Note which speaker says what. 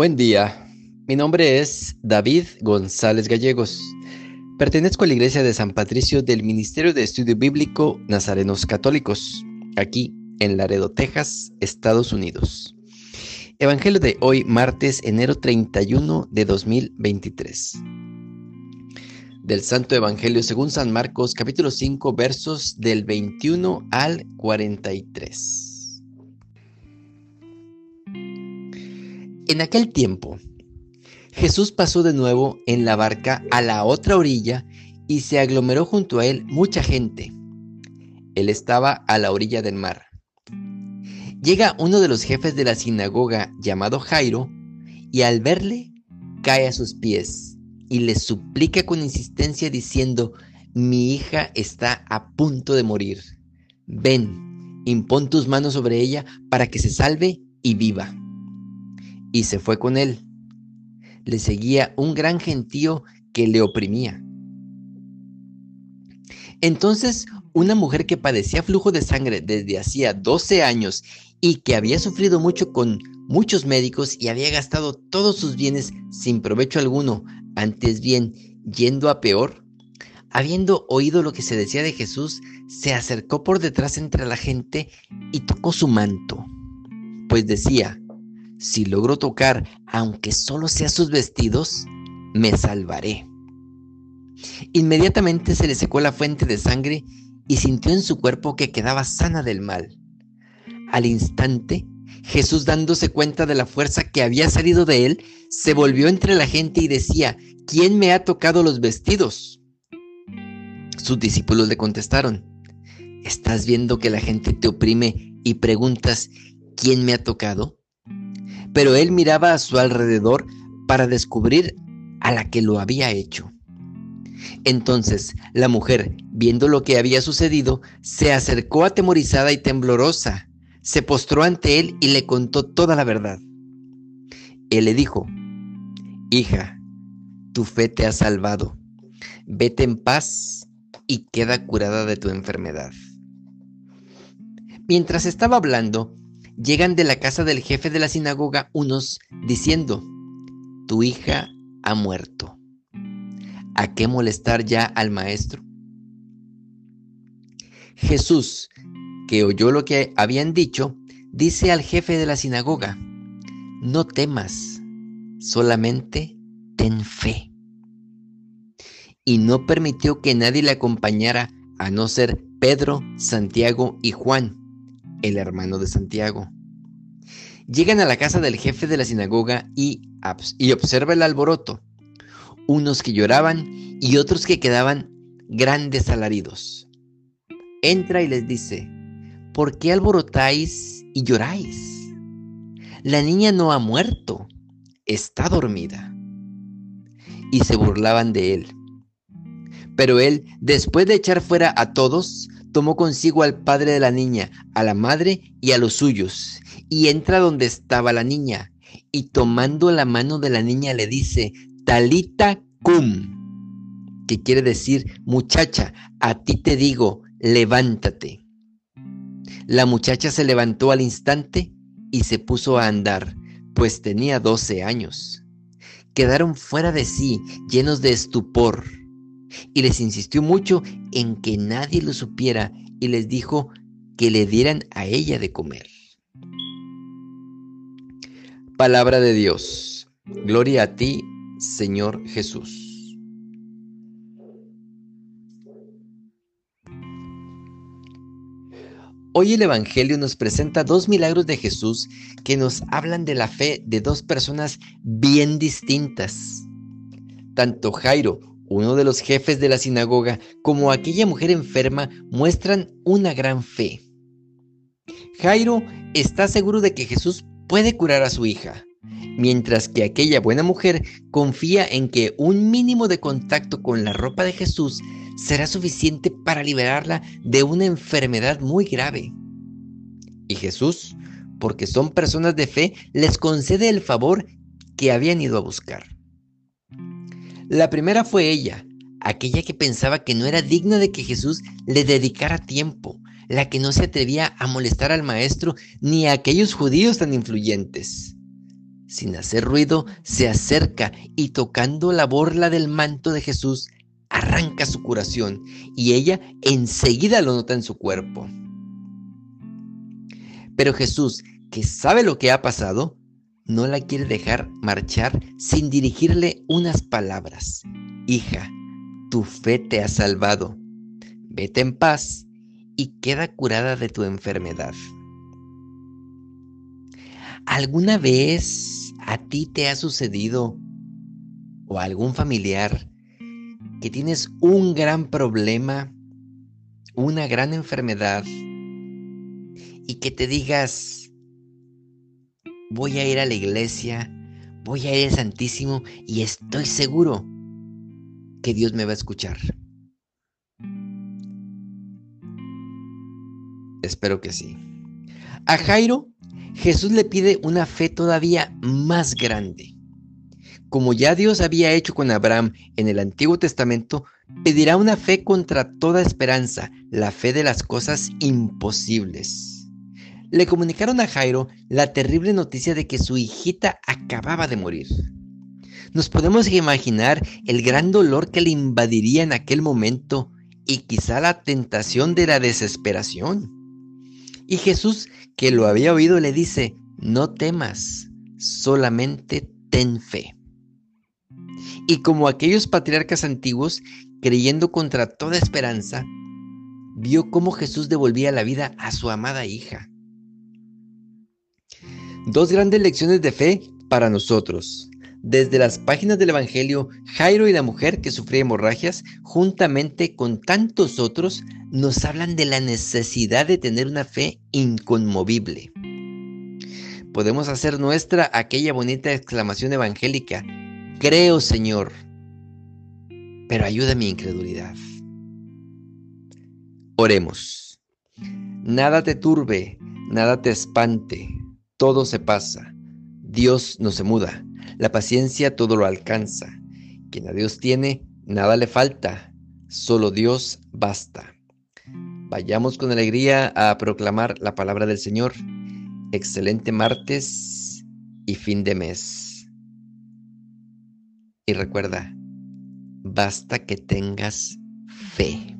Speaker 1: Buen día, mi nombre es David González Gallegos. Pertenezco a la Iglesia de San Patricio del Ministerio de Estudio Bíblico Nazarenos Católicos, aquí en Laredo, Texas, Estados Unidos. Evangelio de hoy, martes, enero 31 de 2023. Del Santo Evangelio según San Marcos, capítulo 5, versos del 21 al 43. En aquel tiempo, Jesús pasó de nuevo en la barca a la otra orilla y se aglomeró junto a él mucha gente. Él estaba a la orilla del mar. Llega uno de los jefes de la sinagoga llamado Jairo y al verle cae a sus pies y le suplica con insistencia diciendo, mi hija está a punto de morir. Ven, impón tus manos sobre ella para que se salve y viva y se fue con él. Le seguía un gran gentío que le oprimía. Entonces, una mujer que padecía flujo de sangre desde hacía 12 años y que había sufrido mucho con muchos médicos y había gastado todos sus bienes sin provecho alguno, antes bien yendo a peor, habiendo oído lo que se decía de Jesús, se acercó por detrás entre la gente y tocó su manto, pues decía, si logro tocar, aunque solo sea sus vestidos, me salvaré. Inmediatamente se le secó la fuente de sangre y sintió en su cuerpo que quedaba sana del mal. Al instante, Jesús dándose cuenta de la fuerza que había salido de él, se volvió entre la gente y decía, ¿quién me ha tocado los vestidos? Sus discípulos le contestaron, ¿estás viendo que la gente te oprime y preguntas, ¿quién me ha tocado? Pero él miraba a su alrededor para descubrir a la que lo había hecho. Entonces la mujer, viendo lo que había sucedido, se acercó atemorizada y temblorosa, se postró ante él y le contó toda la verdad. Él le dijo, Hija, tu fe te ha salvado, vete en paz y queda curada de tu enfermedad. Mientras estaba hablando, llegan de la casa del jefe de la sinagoga unos diciendo, tu hija ha muerto. ¿A qué molestar ya al maestro? Jesús, que oyó lo que habían dicho, dice al jefe de la sinagoga, no temas, solamente ten fe. Y no permitió que nadie le acompañara a no ser Pedro, Santiago y Juan el hermano de Santiago. Llegan a la casa del jefe de la sinagoga y, y observa el alboroto, unos que lloraban y otros que quedaban grandes alaridos. Entra y les dice, ¿por qué alborotáis y lloráis? La niña no ha muerto, está dormida. Y se burlaban de él. Pero él, después de echar fuera a todos, tomó consigo al padre de la niña, a la madre y a los suyos, y entra donde estaba la niña, y tomando la mano de la niña le dice, Talita cum, que quiere decir, muchacha, a ti te digo, levántate. La muchacha se levantó al instante y se puso a andar, pues tenía doce años. Quedaron fuera de sí, llenos de estupor y les insistió mucho en que nadie lo supiera y les dijo que le dieran a ella de comer. Palabra de Dios. Gloria a ti, Señor Jesús. Hoy el Evangelio nos presenta dos milagros de Jesús que nos hablan de la fe de dos personas bien distintas. Tanto Jairo, uno de los jefes de la sinagoga, como aquella mujer enferma, muestran una gran fe. Jairo está seguro de que Jesús puede curar a su hija, mientras que aquella buena mujer confía en que un mínimo de contacto con la ropa de Jesús será suficiente para liberarla de una enfermedad muy grave. Y Jesús, porque son personas de fe, les concede el favor que habían ido a buscar. La primera fue ella, aquella que pensaba que no era digna de que Jesús le dedicara tiempo, la que no se atrevía a molestar al maestro ni a aquellos judíos tan influyentes. sin hacer ruido, se acerca y tocando la borla del manto de Jesús, arranca su curación y ella enseguida lo nota en su cuerpo. Pero Jesús, que sabe lo que ha pasado, no la quiere dejar marchar sin dirigirle unas palabras. Hija, tu fe te ha salvado. Vete en paz y queda curada de tu enfermedad. ¿Alguna vez a ti te ha sucedido o a algún familiar que tienes un gran problema, una gran enfermedad y que te digas, voy a ir a la iglesia, voy a ir al Santísimo y estoy seguro que Dios me va a escuchar? Espero que sí. A Jairo, Jesús le pide una fe todavía más grande. Como ya Dios había hecho con Abraham en el Antiguo Testamento, pedirá una fe contra toda esperanza, la fe de las cosas imposibles. Le comunicaron a Jairo la terrible noticia de que su hijita acababa de morir. Nos podemos imaginar el gran dolor que le invadiría en aquel momento y quizá la tentación de la desesperación. Y Jesús, que lo había oído, le dice, no temas, solamente ten fe. Y como aquellos patriarcas antiguos, creyendo contra toda esperanza, vio cómo Jesús devolvía la vida a su amada hija. Dos grandes lecciones de fe para nosotros. Desde las páginas del Evangelio, Jairo y la mujer que sufría hemorragias, juntamente con tantos otros, nos hablan de la necesidad de tener una fe inconmovible. Podemos hacer nuestra aquella bonita exclamación evangélica, creo Señor, pero ayuda mi incredulidad. Oremos. Nada te turbe, nada te espante, todo se pasa, Dios no se muda. La paciencia todo lo alcanza. Quien a Dios tiene, nada le falta. Solo Dios basta. Vayamos con alegría a proclamar la palabra del Señor. Excelente martes y fin de mes. Y recuerda, basta que tengas fe.